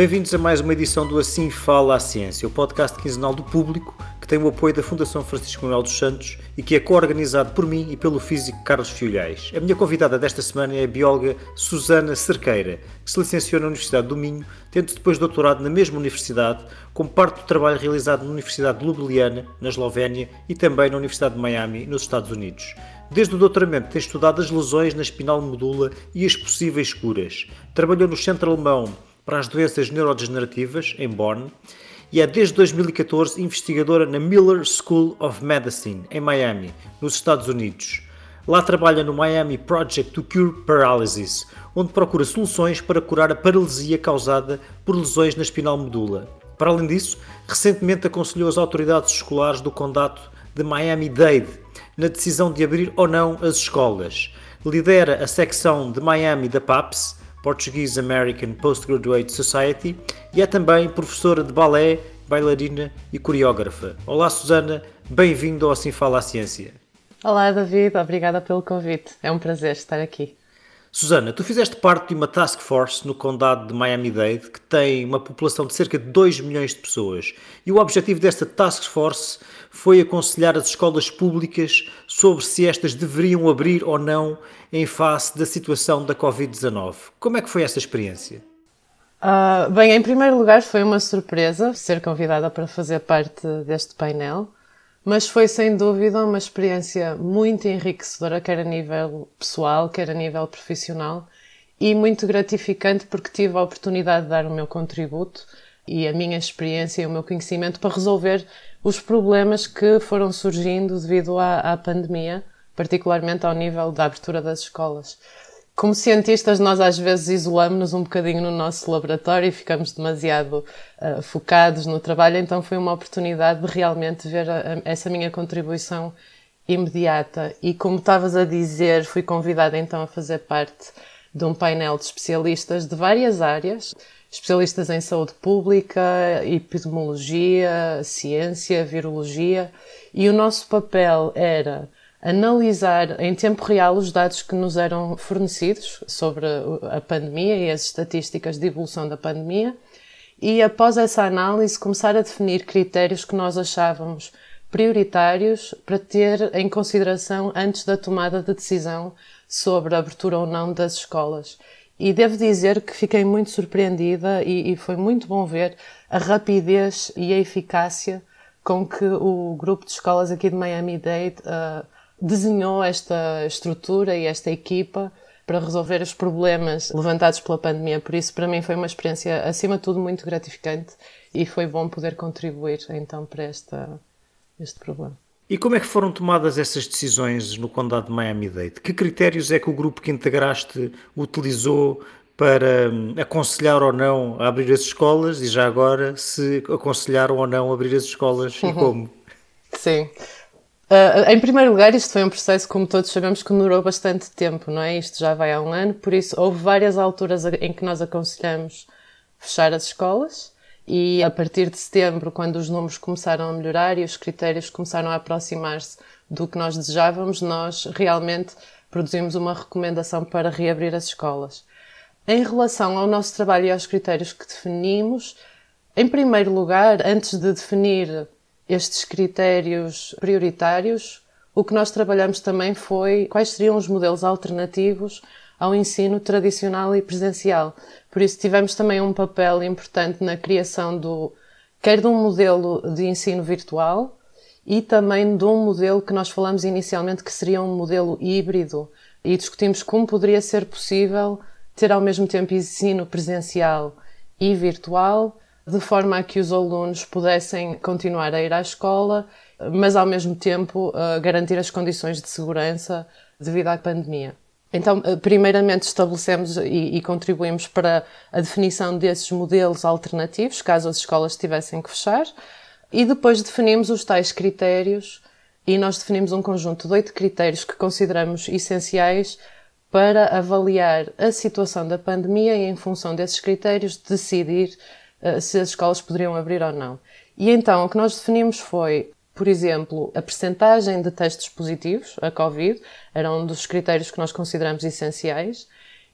Bem-vindos a mais uma edição do Assim Fala a Ciência, o podcast quinzenal do público que tem o apoio da Fundação Francisco Manuel dos Santos e que é co-organizado por mim e pelo físico Carlos Fiolhais. A minha convidada desta semana é a bióloga Susana Cerqueira, que se licenciou na Universidade do Minho, tendo depois doutorado na mesma universidade, como parte do trabalho realizado na Universidade de Ljubljana, na Eslovénia, e também na Universidade de Miami, nos Estados Unidos. Desde o doutoramento tem estudado as lesões na espinal medula e as possíveis curas. Trabalhou no Centro Alemão para as doenças neurodegenerativas, em Bonn, e é desde 2014 investigadora na Miller School of Medicine, em Miami, nos Estados Unidos. Lá trabalha no Miami Project to Cure Paralysis, onde procura soluções para curar a paralisia causada por lesões na espinal medula. Para além disso, recentemente aconselhou as autoridades escolares do condado de Miami-Dade na decisão de abrir ou não as escolas. Lidera a secção de Miami da PAPS, Portuguese American Postgraduate Society, e é também professora de balé, bailarina e coreógrafa. Olá, Susana, bem-vindo ao Assim Fala a Ciência. Olá, David, obrigada pelo convite. É um prazer estar aqui. Susana, tu fizeste parte de uma task force no condado de Miami-Dade que tem uma população de cerca de 2 milhões de pessoas. E o objetivo desta task force foi aconselhar as escolas públicas sobre se estas deveriam abrir ou não em face da situação da Covid-19. Como é que foi essa experiência? Uh, bem, em primeiro lugar, foi uma surpresa ser convidada para fazer parte deste painel mas foi sem dúvida uma experiência muito enriquecedora, quer a nível pessoal, quer a nível profissional, e muito gratificante porque tive a oportunidade de dar o meu contributo e a minha experiência e o meu conhecimento para resolver os problemas que foram surgindo devido à, à pandemia, particularmente ao nível da abertura das escolas como cientistas, nós às vezes isolamos-nos um bocadinho no nosso laboratório e ficamos demasiado uh, focados no trabalho, então foi uma oportunidade de realmente ver a, a, essa minha contribuição imediata. E como estavas a dizer, fui convidada então a fazer parte de um painel de especialistas de várias áreas, especialistas em saúde pública, epidemiologia, ciência, virologia, e o nosso papel era analisar em tempo real os dados que nos eram fornecidos sobre a pandemia e as estatísticas de evolução da pandemia e, após essa análise, começar a definir critérios que nós achávamos prioritários para ter em consideração antes da tomada de decisão sobre a abertura ou não das escolas. E devo dizer que fiquei muito surpreendida e, e foi muito bom ver a rapidez e a eficácia com que o grupo de escolas aqui de Miami-Dade uh, desenhou esta estrutura e esta equipa para resolver os problemas levantados pela pandemia. Por isso, para mim, foi uma experiência, acima de tudo, muito gratificante e foi bom poder contribuir então para esta, este problema. E como é que foram tomadas essas decisões no Condado de Miami-Dade? Que critérios é que o grupo que integraste utilizou para hum, aconselhar ou não a abrir as escolas e já agora se aconselharam ou não a abrir as escolas e como? Sim. Uh, em primeiro lugar, isto foi um processo, como todos sabemos, que demorou bastante tempo, não é? Isto já vai há um ano, por isso houve várias alturas em que nós aconselhamos fechar as escolas e a partir de setembro, quando os números começaram a melhorar e os critérios começaram a aproximar-se do que nós desejávamos, nós realmente produzimos uma recomendação para reabrir as escolas. Em relação ao nosso trabalho e aos critérios que definimos, em primeiro lugar, antes de definir estes critérios prioritários, o que nós trabalhamos também foi quais seriam os modelos alternativos ao ensino tradicional e presencial. Por isso tivemos também um papel importante na criação do quer de um modelo de ensino virtual e também de um modelo que nós falamos inicialmente que seria um modelo híbrido e discutimos como poderia ser possível ter ao mesmo tempo ensino presencial e virtual de forma a que os alunos pudessem continuar a ir à escola, mas ao mesmo tempo garantir as condições de segurança devido à pandemia. Então, uh, primeiramente estabelecemos e, contribuímos para a definição desses modelos alternativos, caso as escolas tivessem que fechar, e depois definimos os tais critérios e nós definimos um conjunto de oito critérios que consideramos essenciais para avaliar a situação da pandemia e, em função desses critérios, decidir eh, se as escolas poderiam abrir ou não. E então o que nós definimos foi, por exemplo, a percentagem de testes positivos a Covid, era um dos critérios que nós consideramos essenciais,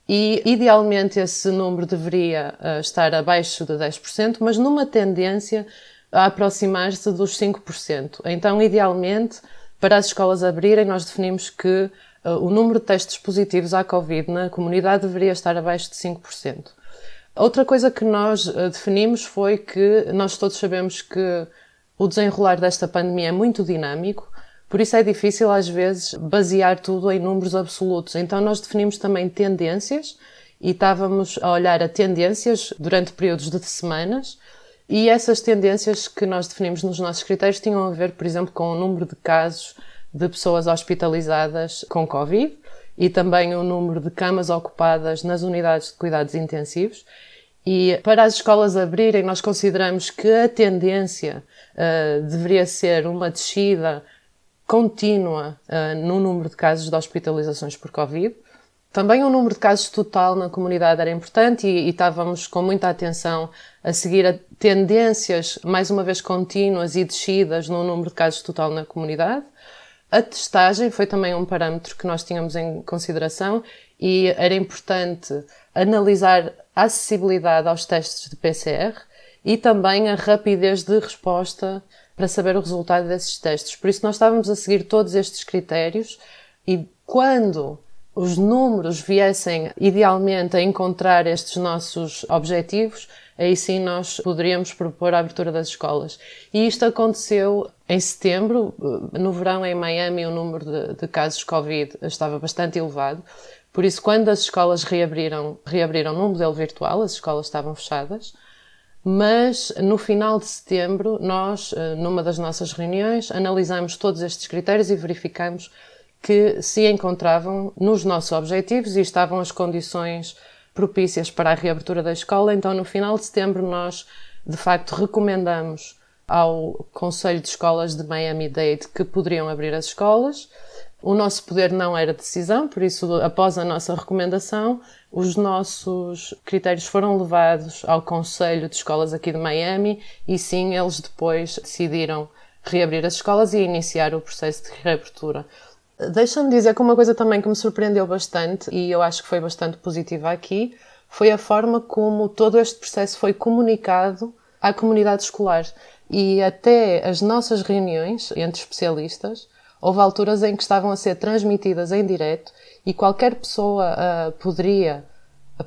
e idealmente esse número deveria uh, estar abaixo de 10%, mas numa tendência a aproximar-se dos 5%. Então, idealmente, para as escolas abrirem, nós definimos que uh, o número de testes positivos à Covid na comunidade deveria estar abaixo de 5%. Outra coisa que nós uh, definimos foi que nós todos sabemos que o desenrolar desta pandemia é muito dinâmico, por isso é difícil às vezes basear tudo em números absolutos. Então nós definimos também tendências e estávamos a olhar a tendências durante períodos de semanas e essas tendências que nós definimos nos nossos critérios tinham a ver, por exemplo, com o número de casos de pessoas hospitalizadas com Covid e também o número de camas ocupadas nas unidades de cuidados intensivos. E para as escolas abrirem, nós consideramos que a tendência uh, deveria ser uma descida contínua uh, no número de casos de hospitalizações por Covid. Também o número de casos total na comunidade era importante e, e estávamos com muita atenção a seguir a tendências, mais uma vez contínuas e descidas no número de casos total na comunidade. A testagem foi também um parâmetro que nós tínhamos em consideração e era importante analisar a acessibilidade aos testes de PCR e também a rapidez de resposta para saber o resultado desses testes. Por isso, nós estávamos a seguir todos estes critérios e quando os números viessem idealmente a encontrar estes nossos objetivos, aí sim nós poderíamos propor a abertura das escolas. E isto aconteceu em setembro. No verão, em Miami, o número de, de casos Covid estava bastante elevado. Por isso, quando as escolas reabriram, reabriram num modelo virtual, as escolas estavam fechadas. Mas no final de setembro, nós, eh, numa das nossas reuniões, analisamos todos estes critérios e verificamos que se encontravam nos nossos objetivos e estavam as condições propícias para a reabertura da escola. Então, no final de setembro, nós de facto recomendamos ao Conselho de Escolas de Miami-Dade que poderiam abrir as escolas. O nosso poder não era decisão, por isso, após a nossa recomendação, os nossos critérios foram levados ao Conselho de Escolas aqui de Miami e sim, eles depois decidiram reabrir as escolas e iniciar o processo de reabertura. Deixa-me dizer que uma coisa também que me surpreendeu bastante e eu acho que foi bastante positiva aqui foi a forma como todo este processo foi comunicado à comunidade escolar e até as nossas reuniões entre especialistas houve alturas em que estavam a ser transmitidas em direto e qualquer pessoa uh, poderia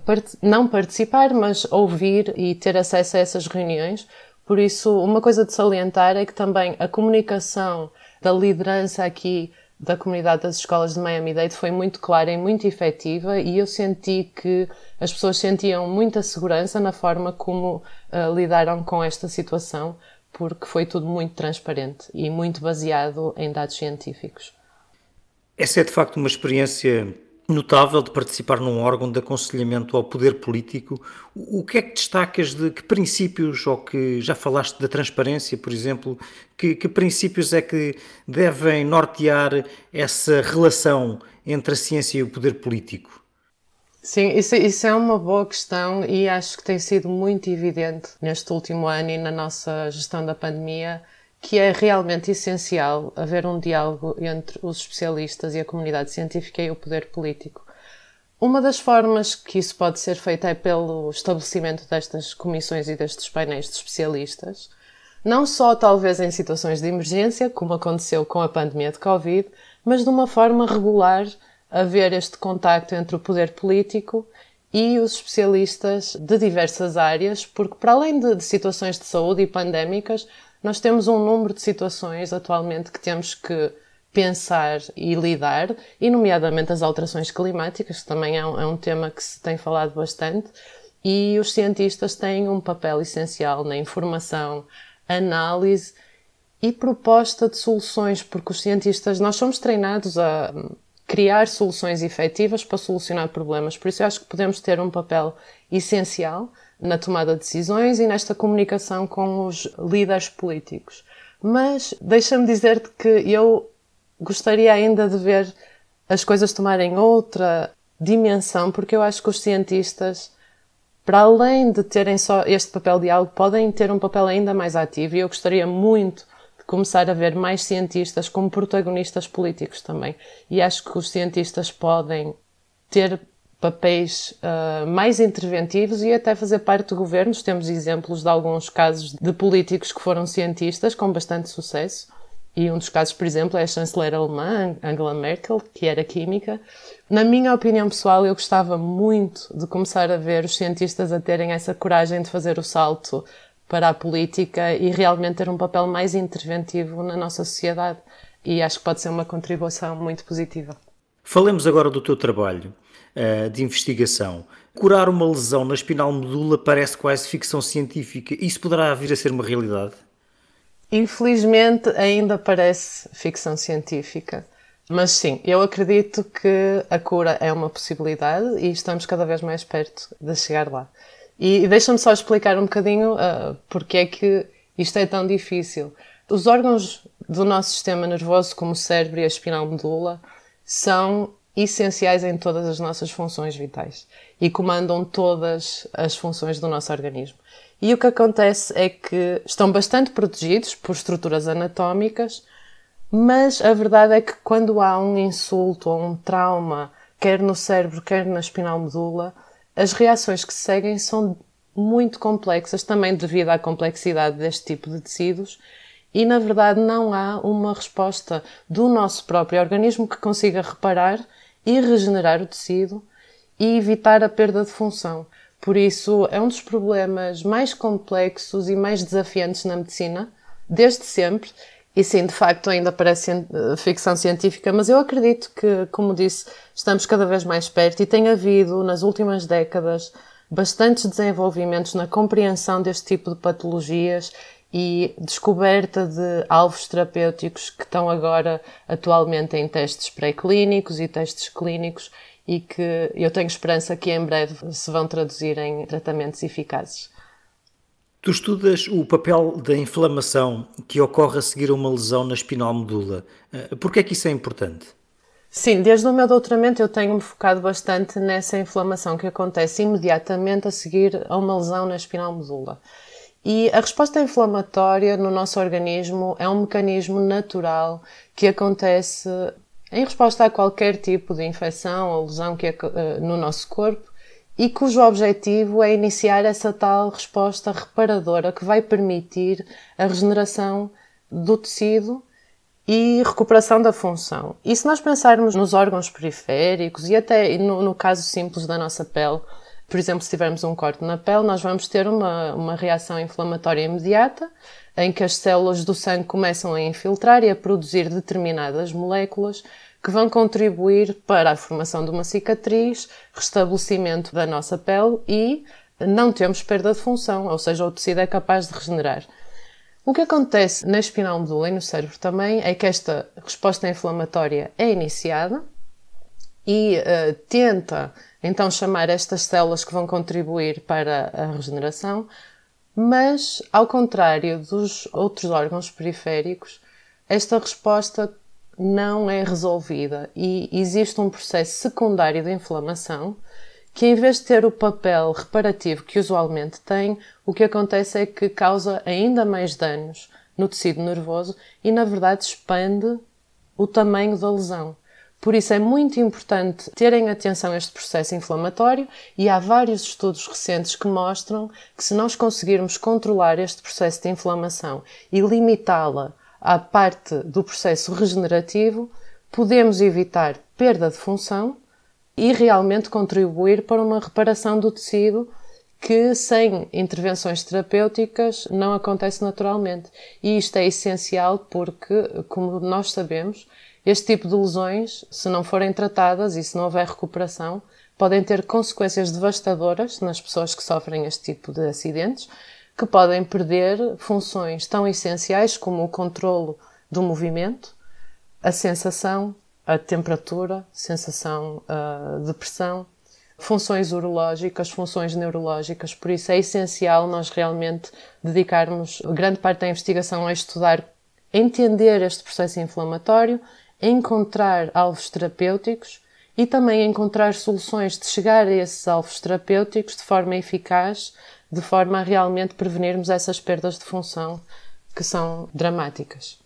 part não participar, mas ouvir e ter acesso a essas reuniões. Por isso, uma coisa de salientar é que também a comunicação da liderança aqui da comunidade das escolas de Miami-Dade foi muito clara e muito efetiva e eu senti que as pessoas sentiam muita segurança na forma como uh, lidaram com esta situação, porque foi tudo muito transparente e muito baseado em dados científicos. Essa é de facto uma experiência notável de participar num órgão de aconselhamento ao poder político. O que é que destacas de que princípios, ou que já falaste da transparência, por exemplo, que, que princípios é que devem nortear essa relação entre a ciência e o poder político? Sim, isso, isso, é uma boa questão e acho que tem sido muito evidente neste último ano e na nossa gestão da pandemia que é realmente essencial haver um diálogo entre os especialistas e a comunidade científica e o poder político. Uma das formas que isso pode ser feito é pelo estabelecimento destas comissões e destes painéis de especialistas, não só talvez em situações de emergência, como aconteceu com a pandemia de Covid, mas de uma forma regular haver este contacto entre o poder político e os especialistas de diversas áreas, porque para além de, de situações de saúde e pandémicas, nós temos um número de situações atualmente que temos que pensar e lidar, e nomeadamente as alterações climáticas, que também é um, é um tema que se tem falado bastante, e os cientistas têm um papel essencial na informação, análise e proposta de soluções, porque os cientistas, nós somos treinados a criar soluções efetivas para solucionar problemas, por isso eu acho que podemos ter um papel essencial na tomada de decisões e nesta comunicação com os líderes políticos. Mas deixa-me dizer-te que eu gostaria ainda de ver as coisas tomarem outra dimensão, porque eu acho que os cientistas, para além de terem só este papel de algo, podem ter um papel ainda mais ativo e eu gostaria muito de começar a ver mais cientistas como protagonistas políticos também. E acho que os cientistas podem ter papéis uh, mais interventivos e até fazer parte de governos. Temos exemplos de alguns casos de políticos que foram cientistas com bastante sucesso. E um dos casos, por exemplo, é a chanceler alemã, Angela Merkel, que era química. Na minha opinião pessoal, eu gostava muito de começar a ver os cientistas a terem essa coragem de fazer o salto para a política e realmente ter um papel mais interventivo na nossa sociedade. E acho que pode ser uma contribuição muito positiva. Falemos agora do teu trabalho uh, de investigação. Curar uma lesão na espinal medula parece quase ficção científica. Isso poderá vir a ser uma realidade? Infelizmente, ainda parece ficção científica. Mas sim, eu acredito que a cura é uma possibilidade e estamos cada vez mais perto de chegar lá. E deixa-me só explicar um bocadinho uh, porque é que isto é tão difícil. Os órgãos do nosso sistema nervoso, como o cérebro e a espinal medula, são essenciais em todas as nossas funções vitais e comandam todas as funções do nosso organismo. E o que acontece é que estão bastante protegidos por estruturas anatómicas, mas a verdade é que quando há um insulto ou um trauma, quer no cérebro, quer na espinal medula, as reações que seguem são muito complexas, também devido à complexidade deste tipo de tecidos, e na verdade não há uma resposta do nosso próprio organismo que consiga reparar e regenerar o tecido e evitar a perda de função. Por isso, é um dos problemas mais complexos e mais desafiantes na medicina, desde sempre. E sim, de facto, ainda parece eh, ficção científica, mas eu acredito que, como disse, estamos cada vez mais perto e tem havido, nas últimas décadas, bastantes desenvolvimentos na compreensão deste tipo de patologias e descoberta de alvos terapêuticos que estão agora atualmente em testes pré-clínicos e testes clínicos e que eu tenho esperança que em breve se vão traduzir em tratamentos eficazes. Tu estudas o papel da inflamação que ocorre a seguir a uma lesão na espinal medula. Eh, por que é que isso é importante? Sim, desde o meu doutoramento eu tenho-me focado bastante nessa inflamação que acontece imediatamente a seguir a uma lesão na espinal medula. E a resposta inflamatória no nosso organismo é um mecanismo natural que acontece em resposta a qualquer tipo de infecção ou lesão que é no nosso corpo e cujo objetivo é iniciar essa tal resposta reparadora que vai permitir a regeneração do tecido e recuperação da função. E se nós pensarmos nos órgãos periféricos e até no, no caso simples da nossa pele, por exemplo, se tivermos um corte na pele, nós vamos ter uma, uma reação inflamatória imediata, em que as células do sangue começam a infiltrar e a produzir determinadas moléculas que vão contribuir para a formação de uma cicatriz, restabelecimento da nossa pele e não temos perda de função, ou seja, o tecido é capaz de regenerar. O que acontece na espinal medula e no cérebro também é que esta resposta inflamatória é iniciada e uh, tenta então chamar estas células que vão contribuir para a regeneração, mas ao contrário dos outros órgãos periféricos, esta resposta não é resolvida e existe um processo secundário de inflamação que, em vez de ter o papel reparativo que usualmente tem, o que acontece é que causa ainda mais danos no tecido nervoso e, na verdade, expande o tamanho da lesão. Por isso é muito importante terem atenção a este processo inflamatório e há vários estudos recentes que mostram que se nós conseguirmos controlar este processo de inflamação e limitá-la à parte do processo regenerativo, podemos evitar perda de função e realmente contribuir para uma reparação do tecido que sem intervenções terapêuticas não acontece naturalmente. E isto é essencial porque, como nós sabemos, este tipo de lesões, se não forem tratadas e se não houver recuperação, podem ter consequências devastadoras nas pessoas que sofrem este tipo de acidentes, que podem perder funções tão essenciais como o controlo do movimento, a sensação, a temperatura, sensação uh, de pressão, funções urológicas, funções neurológicas. Por isso é essencial nós realmente dedicarmos grande parte da investigação a estudar, entender este processo inflamatório, encontrar alvos terapêuticos e também encontrar soluções de chegar a esses alvos terapêuticos de forma eficaz de forma a realmente prevenirmos essas perdas de função que são dramáticas.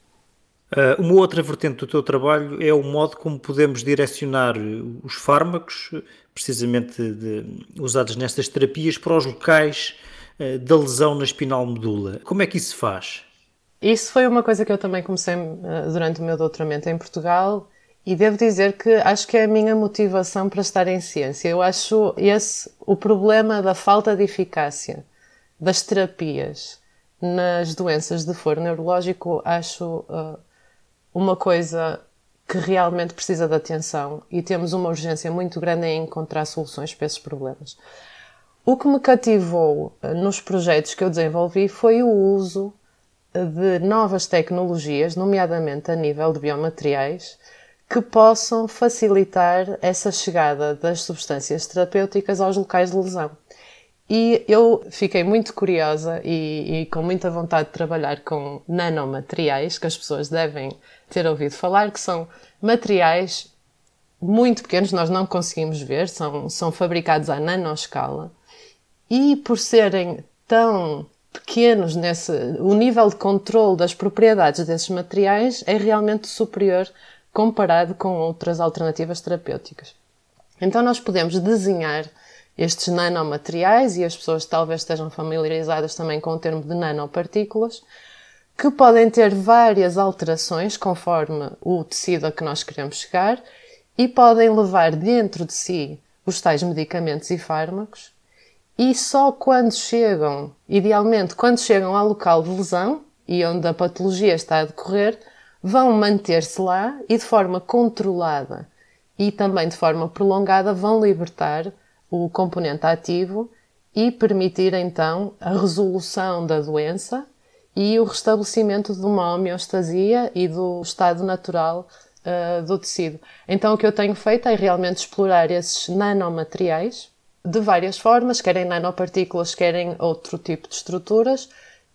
Uh, uma outra vertente do teu trabalho é o modo como podemos direcionar os fármacos, precisamente de, usados nestas terapias, para os locais uh, da lesão na espinal medula. Como é que isso se faz? Isso foi uma coisa que eu também comecei uh, durante o meu doutoramento em Portugal e devo dizer que acho que é a minha motivação para estar em ciência. Eu acho esse o problema da falta de eficácia das terapias nas doenças de foro neurológico, acho uh, uma coisa que realmente precisa de atenção e temos uma urgência muito grande em encontrar soluções para esses problemas. O que me cativou uh, nos projetos que eu desenvolvi foi o uso de novas tecnologias, nomeadamente a nível de biomateriais, que possam facilitar essa chegada das substâncias terapêuticas aos locais de lesão. E eu fiquei muito curiosa e, e, com muita vontade de trabalhar com nanomateriais, que as pessoas devem ter ouvido falar, que são materiais muito pequenos, nós não conseguimos ver, são, são fabricados à nanoscala. E por serem tão pequenos nesse, o nível de controle das propriedades desses materiais é realmente superior comparado com outras alternativas terapêuticas. Então nós podemos desenhar estes nanomateriais, e as pessoas talvez estejam familiarizadas também com o termo de nanopartículas, que podem ter várias alterações conforme o tecido a que nós queremos chegar e podem levar dentro de si os tais medicamentos e fármacos e só quando chegam, idealmente quando chegam ao local de lesão e onde a patologia está a decorrer, vão manter-se lá e de forma controlada e também de forma prolongada vão libertar o componente ativo e permitir então a resolução da doença e o restabelecimento de uma homeostasia e do estado natural uh, do tecido. Então o que eu tenho feito é realmente explorar esses nanomateriais de várias formas, querem nanopartículas, querem outro tipo de estruturas,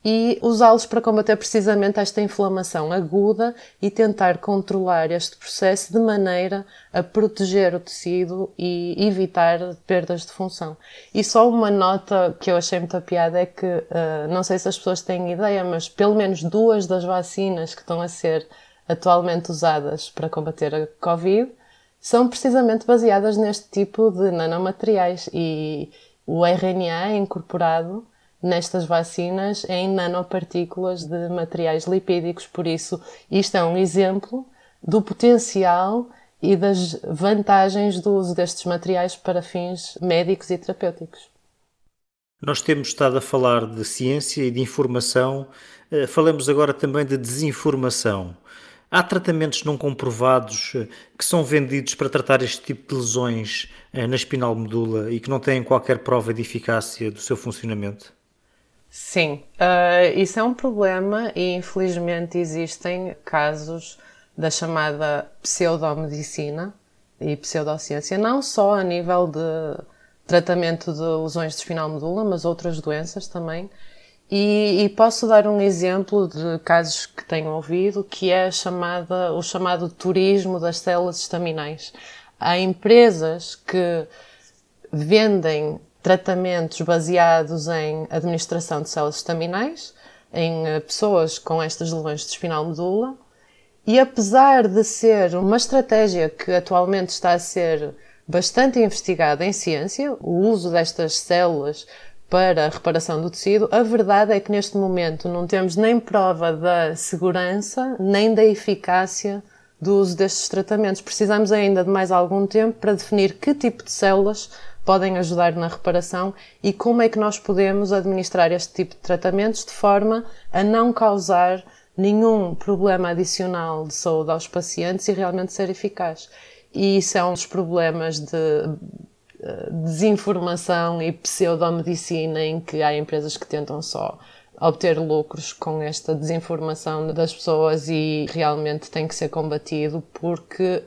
e usá-los para combater precisamente esta inflamação aguda e tentar controlar este processo de maneira a proteger o tecido e evitar perdas de função. E só uma nota que eu achei muita piada é que, uh, não sei se as pessoas têm ideia, mas pelo menos duas das vacinas que estão a ser atualmente usadas para combater a Covid são precisamente baseadas neste tipo de nanomateriais e o RNA é incorporado nestas vacinas em nanopartículas de materiais lipídicos. Por isso, isto é um exemplo do potencial e das vantagens do uso destes materiais para fins médicos e terapêuticos. Nós temos estado a falar de ciência e de informação, eh, falamos agora também de desinformação. Há tratamentos não comprovados eh, que são vendidos para tratar este tipo de lesões eh, na espinal medula e que não têm qualquer prova de eficácia do seu funcionamento? Sim, uh, isso é um problema e infelizmente existem casos da chamada pseudomedicina e pseudociência, não só a nível de tratamento de lesões de espinal medula, mas outras doenças também. E, e, posso dar um exemplo de casos que tenho ouvido, que é chamada, o chamado turismo das células estaminais. Há empresas que vendem tratamentos baseados em administração de células estaminais em eh, pessoas com estas lesões de espinal medula. E apesar de ser uma estratégia que atualmente está a ser bastante investigada em ciência, o uso destas células para a reparação do tecido, a verdade é que neste momento não temos nem prova da segurança nem da eficácia do uso destes tratamentos. Precisamos ainda de mais algum tempo para definir que tipo de células podem ajudar na reparação e como é que nós podemos administrar este tipo de tratamentos de forma a não causar nenhum problema adicional de saúde aos pacientes e realmente ser eficaz. E isso é um dos problemas de desinformação e pseudomedicina em que há empresas que tentam só obter lucros com esta desinformação das pessoas e realmente tem que ser combatido porque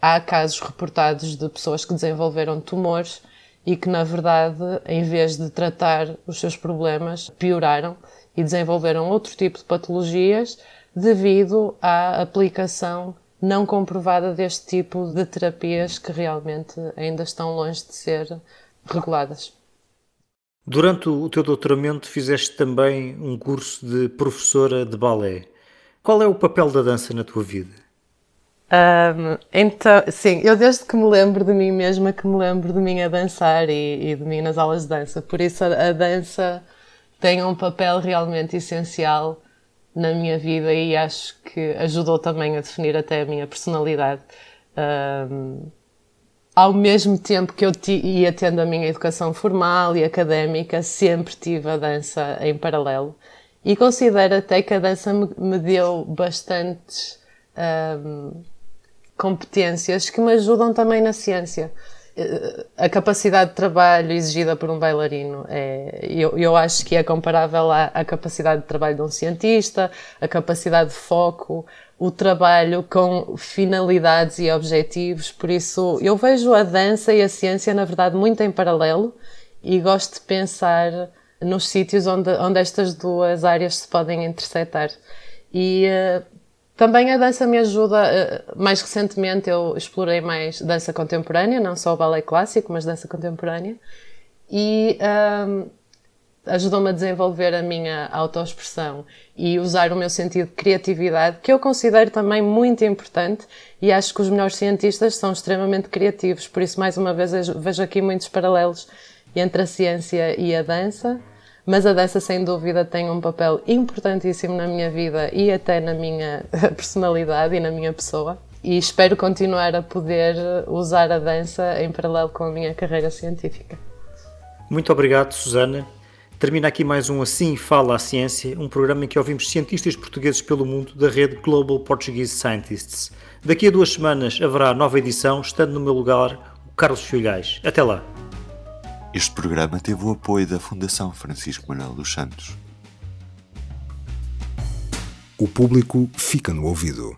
há casos reportados de pessoas que desenvolveram tumores e que, na verdade, em vez de tratar os seus problemas, pioraram e desenvolveram outro tipo de patologias devido à aplicação não comprovada deste tipo de terapias que realmente ainda estão longe de ser reguladas. Durante o teu doutoramento fizeste também um curso de professora de balé. Qual é o papel da dança na tua vida? Um, então, sim, eu desde que me lembro de mim mesma, que me lembro de mim a dançar e, e de mim nas aulas de dança. Por isso a, a, dança tem um papel realmente essencial na minha vida e acho que ajudou também a definir até a minha personalidade. Um, ao mesmo tempo que eu ia tendo a minha educação formal e académica, sempre tive a dança em paralelo. E considero até que a dança me, deu bastantes um, competências que me ajudam também na ciência. A capacidade de trabalho exigida por um bailarino é, eu, eu acho que é comparável à, à capacidade de trabalho de um cientista, a capacidade de foco, o trabalho com finalidades e objetivos. Por isso, eu vejo a dança e a ciência, na verdade, muito em paralelo e gosto de pensar nos sítios onde, onde estas duas áreas se podem intersetar. E uh, também a dança me ajuda. Uh, mais recentemente eu explorei mais dança contemporânea, não só o balé clássico, mas dança contemporânea. E uh, ajudou-me a desenvolver a minha autoexpressão e usar o meu sentido de criatividade, que eu considero também muito importante e acho que os melhores cientistas são extremamente criativos. Por isso, mais uma vez, vejo aqui muitos paralelos entre a ciência e a dança. Mas a dança, sem dúvida, tem um papel importantíssimo na minha vida e até na minha personalidade e na minha pessoa. E espero continuar a poder usar a dança em paralelo com a minha carreira científica. Muito obrigado, Susana. Termina aqui mais um Assim Fala a Ciência, um programa em que ouvimos cientistas portugueses pelo mundo da rede Global Portuguese Scientists. Daqui a duas semanas haverá nova edição, estando no meu lugar o Carlos Filhais. Até lá! Este programa teve o apoio da Fundação Francisco Manuel dos Santos. O público fica no ouvido.